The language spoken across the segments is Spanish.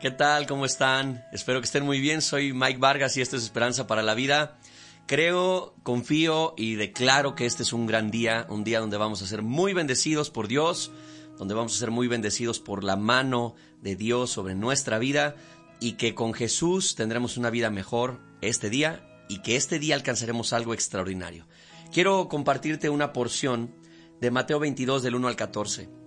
¿Qué tal? ¿Cómo están? Espero que estén muy bien. Soy Mike Vargas y esto es Esperanza para la Vida. Creo, confío y declaro que este es un gran día, un día donde vamos a ser muy bendecidos por Dios, donde vamos a ser muy bendecidos por la mano de Dios sobre nuestra vida y que con Jesús tendremos una vida mejor este día y que este día alcanzaremos algo extraordinario. Quiero compartirte una porción de Mateo 22 del 1 al 14.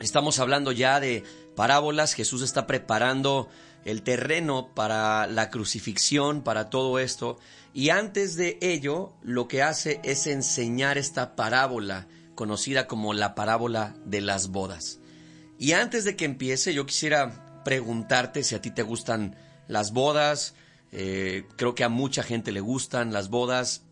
Estamos hablando ya de parábolas, Jesús está preparando el terreno para la crucifixión, para todo esto, y antes de ello lo que hace es enseñar esta parábola conocida como la parábola de las bodas. Y antes de que empiece, yo quisiera preguntarte si a ti te gustan las bodas, eh, creo que a mucha gente le gustan las bodas,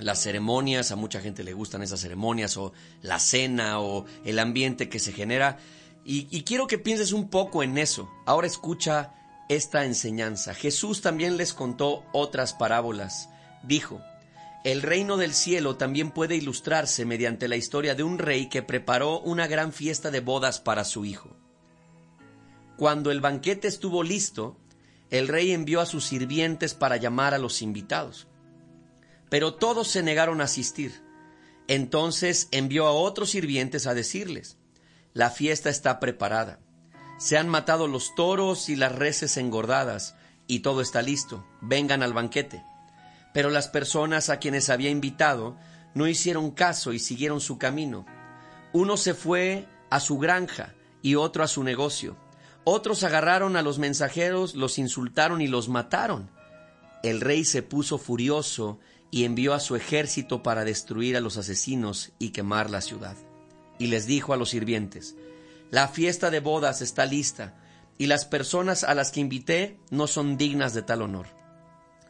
las ceremonias, a mucha gente le gustan esas ceremonias o la cena o el ambiente que se genera. Y, quiero que pienses un poco en eso. Ahora escucha esta enseñanza. Jesús también les contó otras parábolas. Dijo, el reino del cielo también puede ilustrarse mediante la historia de un rey que preparó una gran fiesta de bodas para su hijo. Cuando el banquete estuvo listo, el rey envió a sus sirvientes para llamar a los invitados pero todos se negaron a asistir. Entonces envió a otros sirvientes a decirles, la fiesta está preparada. Se han matado los toros y las reses engordadas, y todo está listo. Vengan al banquete. Pero las personas a quienes había invitado no hicieron caso y siguieron su camino. Uno se fue a su granja y otro a su negocio. Otros agarraron a los mensajeros, los insultaron y los mataron. El rey se puso furioso y envió a su ejército para destruir a los asesinos y quemar la ciudad. Y les dijo a los sirvientes, La fiesta de bodas está lista, y las personas a las que invité no son dignas de tal honor.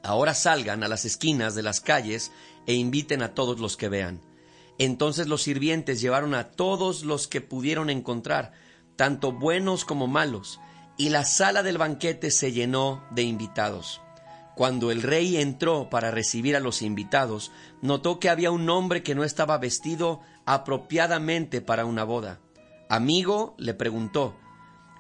Ahora salgan a las esquinas de las calles e inviten a todos los que vean. Entonces los sirvientes llevaron a todos los que pudieron encontrar, tanto buenos como malos, y la sala del banquete se llenó de invitados. Cuando el rey entró para recibir a los invitados, notó que había un hombre que no estaba vestido apropiadamente para una boda. Amigo, le preguntó,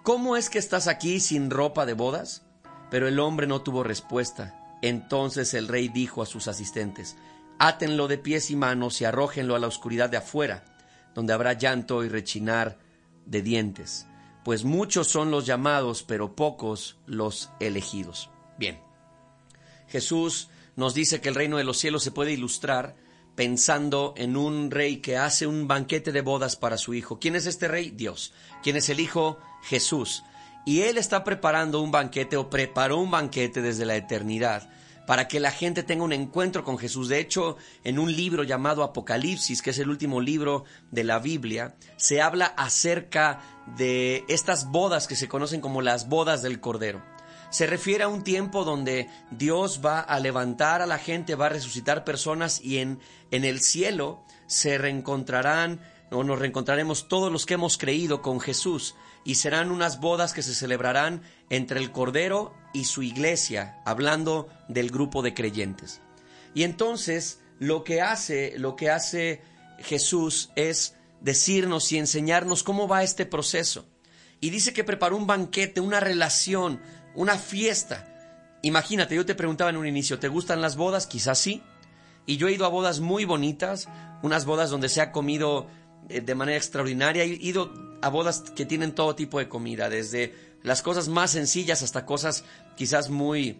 ¿Cómo es que estás aquí sin ropa de bodas? Pero el hombre no tuvo respuesta. Entonces el rey dijo a sus asistentes, Átenlo de pies y manos y arrójenlo a la oscuridad de afuera, donde habrá llanto y rechinar de dientes, pues muchos son los llamados, pero pocos los elegidos. Bien, Jesús nos dice que el reino de los cielos se puede ilustrar pensando en un rey que hace un banquete de bodas para su hijo. ¿Quién es este rey? Dios. ¿Quién es el hijo? Jesús. Y él está preparando un banquete o preparó un banquete desde la eternidad para que la gente tenga un encuentro con Jesús. De hecho, en un libro llamado Apocalipsis, que es el último libro de la Biblia, se habla acerca de estas bodas que se conocen como las bodas del Cordero se refiere a un tiempo donde Dios va a levantar a la gente, va a resucitar personas y en, en el cielo se reencontrarán o nos reencontraremos todos los que hemos creído con Jesús y serán unas bodas que se celebrarán entre el Cordero y su iglesia, hablando del grupo de creyentes. Y entonces lo que hace, lo que hace Jesús es decirnos y enseñarnos cómo va este proceso. Y dice que preparó un banquete, una relación, una fiesta. Imagínate, yo te preguntaba en un inicio, ¿te gustan las bodas? Quizás sí. Y yo he ido a bodas muy bonitas, unas bodas donde se ha comido eh, de manera extraordinaria. He ido a bodas que tienen todo tipo de comida, desde las cosas más sencillas hasta cosas quizás muy,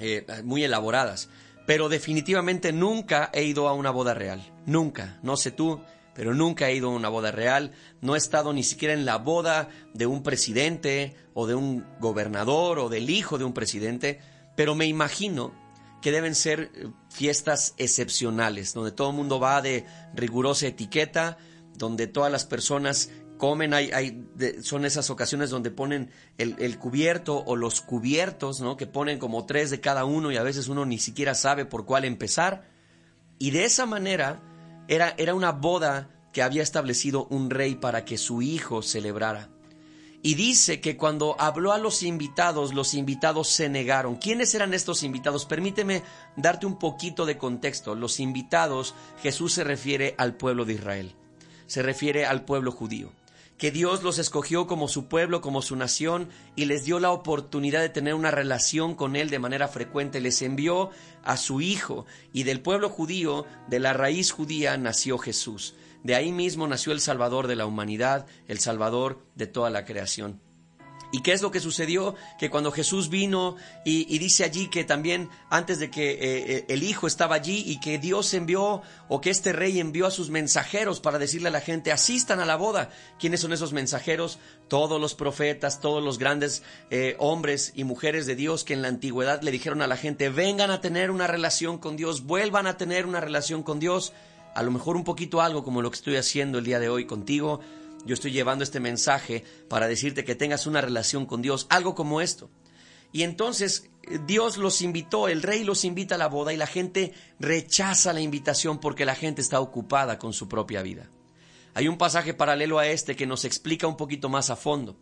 eh, muy elaboradas. Pero definitivamente nunca he ido a una boda real. Nunca. No sé tú, pero nunca he ido a una boda real, no he estado ni siquiera en la boda de un presidente o de un gobernador o del hijo de un presidente, pero me imagino que deben ser eh, fiestas excepcionales, donde todo el mundo va de rigurosa etiqueta, donde todas las personas comen, hay, son esas ocasiones donde ponen el, el, cubierto o los cubiertos, ¿no? que ponen como tres de cada uno y a veces uno ni siquiera sabe por cuál empezar. Y de esa manera era, era una boda que había establecido un rey para que su hijo celebrara. Y dice que cuando habló a los invitados, los invitados se negaron. ¿Quiénes eran estos invitados? Permíteme darte un poquito de contexto. Los invitados, Jesús se refiere al pueblo de Israel, se refiere al pueblo judío, que Dios los escogió como su pueblo, como su nación, y les dio la oportunidad de tener una relación con Él de manera frecuente. Les envió a su Hijo, y del pueblo judío, de la raíz judía, nació Jesús. De ahí mismo nació el Salvador de la humanidad, el Salvador de toda la creación. ¿Y qué es lo que sucedió? Que cuando Jesús vino y, dice allí que también antes de que eh, eh, el Hijo estaba allí y que Dios envió o que este rey envió a sus mensajeros para decirle a la gente, asistan a la boda. ¿Quiénes son esos mensajeros? Todos los profetas, todos los grandes eh, hombres y mujeres de Dios que en la antigüedad le dijeron a la gente, vengan a tener una relación con Dios, vuelvan a tener una relación con Dios. A lo mejor un poquito algo como lo que estoy haciendo el día de hoy contigo yo estoy llevando este mensaje para decirte que tengas una relación con Dios, algo como esto. Y entonces eh, Dios los invitó, el rey los invita a la boda y la gente rechaza la invitación porque la gente está ocupada con su propia vida. Hay un pasaje paralelo a este que nos explica un poquito más a fondo,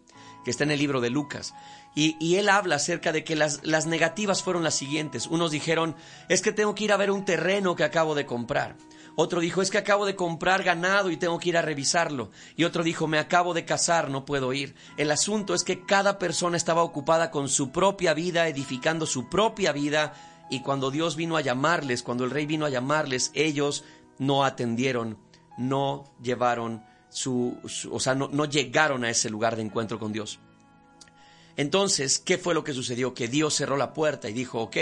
que está en el libro de Lucas. Y, él habla acerca de que las, las negativas fueron las siguientes. Unos dijeron, es que tengo que ir a ver un terreno que acabo de comprar. Otro dijo, es que acabo de comprar ganado y tengo que ir a revisarlo. Y otro dijo, me acabo de casar, no puedo ir. El asunto es que cada persona estaba ocupada con su propia vida, edificando su propia vida. Y cuando Dios vino a llamarles, cuando el rey vino a llamarles, ellos no atendieron, no llevaron su, o sea, no, no llegaron a ese lugar de encuentro con Dios. Entonces, ¿qué fue lo que sucedió? Que Dios cerró la puerta y dijo, ok,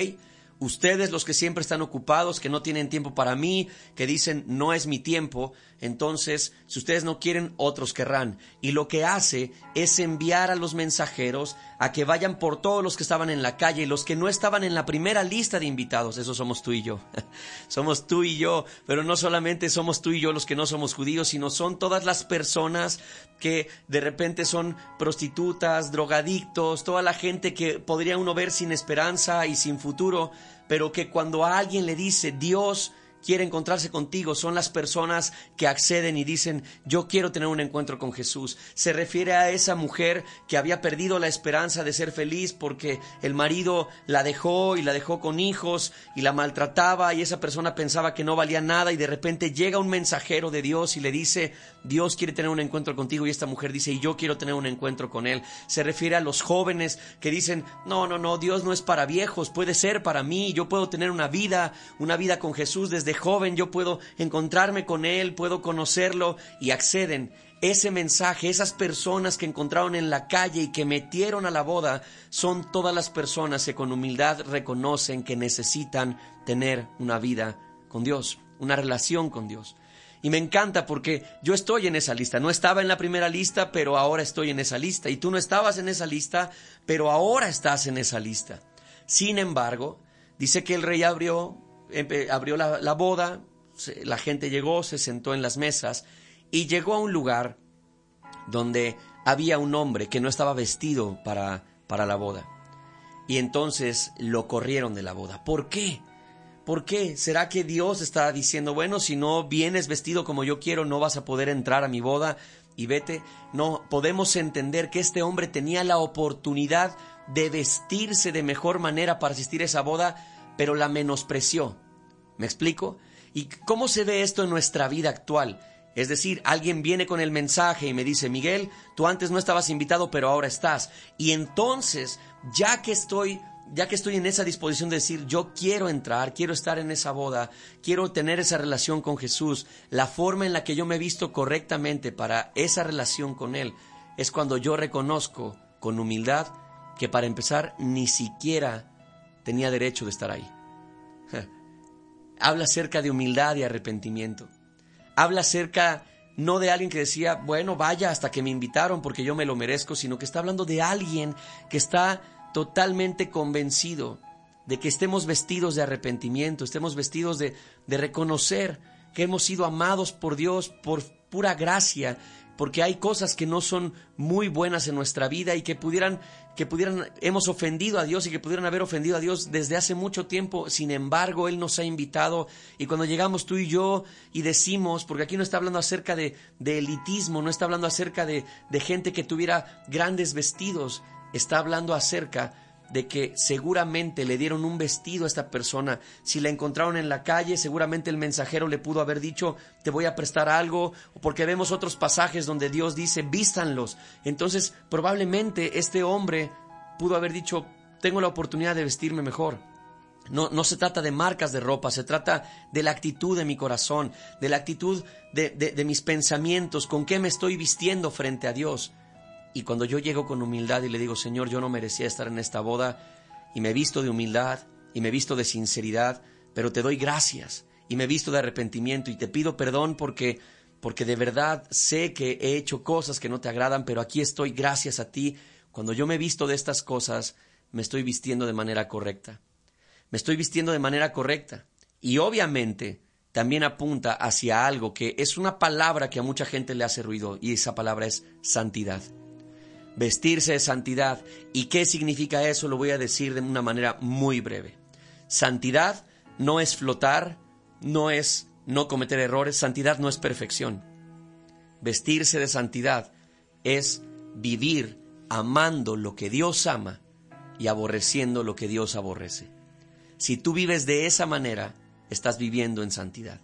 Ustedes los que siempre están ocupados, que no tienen tiempo para mí, que dicen no es mi tiempo, entonces si ustedes no quieren, otros querrán. Y lo que hace es enviar a los mensajeros a que vayan por todos los que estaban en la calle y los que no estaban en la primera lista de invitados. Eso somos tú y yo. somos tú y yo, pero no solamente somos tú y yo los que no somos judíos, sino son todas las personas que de repente son prostitutas, drogadictos, toda la gente que podría uno ver sin esperanza y sin futuro pero que cuando a alguien le dice Dios quiere encontrarse contigo son las personas que acceden y dicen, yo quiero tener un encuentro con Jesús. Se refiere a esa mujer que había perdido la esperanza de ser feliz porque el marido la dejó y la dejó con hijos y la maltrataba y esa persona pensaba que no valía nada y de repente llega un mensajero de Dios y le dice, Dios quiere tener un encuentro contigo y esta mujer dice, y yo quiero tener un encuentro con él. Se refiere a los jóvenes que dicen, no, no, no, Dios no es para viejos, puede ser para mí, yo puedo tener una vida, una vida con Jesús desde joven, yo puedo encontrarme con Él, puedo conocerlo y acceden. Ese mensaje, esas personas que encontraron en la calle y que metieron a la boda, son todas las personas que con humildad reconocen que necesitan tener una vida con Dios, una relación con Dios. Y me encanta porque yo estoy en esa lista. No estaba en la primera lista, pero ahora estoy en esa lista. Y tú no estabas en esa lista, pero ahora estás en esa lista. Sin embargo, dice que el rey abrió abrió la, boda, la gente llegó, se sentó en las mesas y llegó a un lugar donde había un hombre que no estaba vestido para, para la boda. Y entonces lo corrieron de la boda. ¿Por qué? ¿Por qué? ¿Será que Dios está diciendo, bueno, si no vienes vestido como yo quiero, no vas a poder entrar a mi boda y vete? No, podemos entender que este hombre tenía la oportunidad de vestirse de mejor manera para asistir a esa boda, pero la menospreció. ¿Me explico? ¿Y cómo se ve esto en nuestra vida actual? Es decir, alguien viene con el mensaje y me dice, Miguel, tú antes no estabas invitado, pero ahora estás. Y entonces, ya que estoy, ya que estoy en esa disposición de decir, yo quiero entrar, quiero estar en esa boda, quiero tener esa relación con Jesús, la forma en la que yo me he visto correctamente para esa relación con Él, es cuando yo reconozco con humildad que para empezar ni siquiera tenía derecho de estar ahí. Habla acerca de humildad y arrepentimiento. Habla acerca no de alguien que decía, bueno, vaya hasta que me invitaron porque yo me lo merezco, sino que está hablando de alguien que está totalmente convencido de que estemos vestidos de arrepentimiento, estemos vestidos de, de reconocer que hemos sido amados por Dios por pura gracia porque hay cosas que no son muy buenas en nuestra vida y que pudieran que pudieran hemos ofendido a Dios y que pudieran haber ofendido a Dios desde hace mucho tiempo. Sin embargo, él nos ha invitado y cuando llegamos tú y yo y decimos, porque aquí no está hablando acerca de, elitismo, no está hablando acerca de, de gente que tuviera grandes vestidos, está hablando acerca de que seguramente le dieron un vestido a esta persona. Si la encontraron en la calle, seguramente el mensajero le pudo haber dicho, te voy a prestar algo, porque vemos otros pasajes donde Dios dice, vístanlos. Entonces, probablemente este hombre pudo haber dicho, tengo la oportunidad de vestirme mejor. No, no, se trata de marcas de ropa, se trata de la actitud de mi corazón, de la actitud de, de, mis pensamientos, con qué me estoy vistiendo frente a Dios. Y cuando yo llego con humildad y le digo, Señor, yo no merecía estar en esta boda, y me visto de humildad, y me visto de sinceridad, pero te doy gracias, y me visto de arrepentimiento, y te pido perdón porque, porque de verdad sé que he hecho cosas que no te agradan, pero aquí estoy gracias a ti. Cuando yo me visto de estas cosas, me estoy vistiendo de manera correcta me estoy vistiendo de manera correcta. Y obviamente también apunta hacia algo que es una palabra que a mucha gente le hace ruido y esa palabra es santidad. Vestirse de santidad. ¿Y qué significa eso? Lo voy a decir de una manera muy breve. Santidad no es flotar, no es no cometer errores, santidad no es perfección. Vestirse de santidad es vivir amando lo que Dios ama y aborreciendo lo que Dios aborrece. Si tú vives de esa manera, estás viviendo en santidad.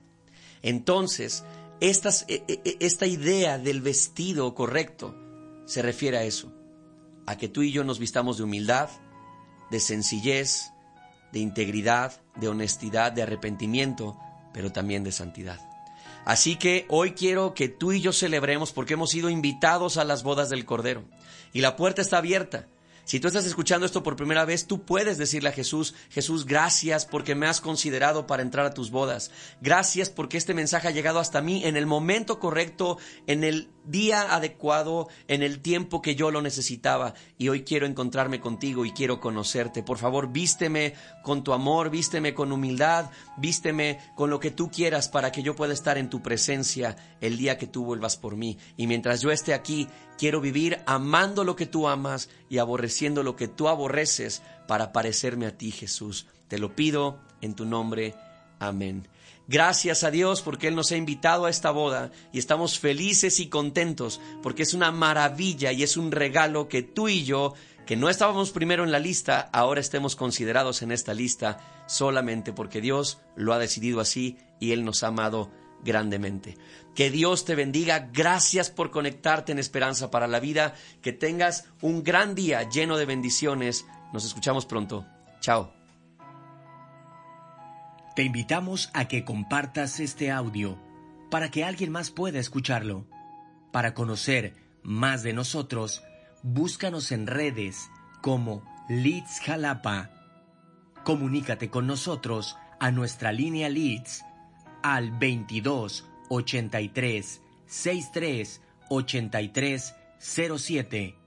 Entonces, e, e, e, esta idea del vestido correcto se refiere a eso, a que tú y yo nos vistamos de humildad, de sencillez, de integridad, de honestidad, de arrepentimiento, pero también de santidad. Así que hoy quiero que tú y yo celebremos porque hemos sido invitados a las bodas del Cordero y la puerta está abierta. Si tú estás escuchando esto por primera vez, tú puedes decirle a Jesús, Jesús, gracias porque me has considerado para entrar a tus bodas. Gracias porque este mensaje ha llegado hasta mí en el momento correcto, en el día adecuado, en el tiempo que yo lo necesitaba. Y hoy quiero encontrarme contigo y quiero conocerte. Por favor, vísteme con tu amor, vísteme con humildad, vísteme con lo que tú quieras para que yo pueda estar en tu presencia el día que tú vuelvas por mí. Y mientras yo esté aquí, quiero vivir amando lo que tú amas y aborreciendo lo que tú aborreces para parecerme a ti, Jesús. Te lo pido en tu nombre. Amén. Gracias a Dios porque Él nos ha invitado a esta boda y estamos felices y contentos porque es una maravilla y es un regalo que tú y yo, que no estábamos primero en la lista, ahora estemos considerados en esta lista solamente porque Dios lo ha decidido así y Él nos ha amado grandemente. Que Dios te bendiga. Gracias por conectarte en Esperanza para la Vida. Que tengas un gran día lleno de bendiciones. Nos escuchamos pronto. Chao. Te invitamos a que compartas este audio para que alguien más pueda escucharlo. Para conocer más de nosotros, búscanos en redes como Leeds Jalapa. Comunícate con nosotros a nuestra línea Leeds al 22 83 63 83 07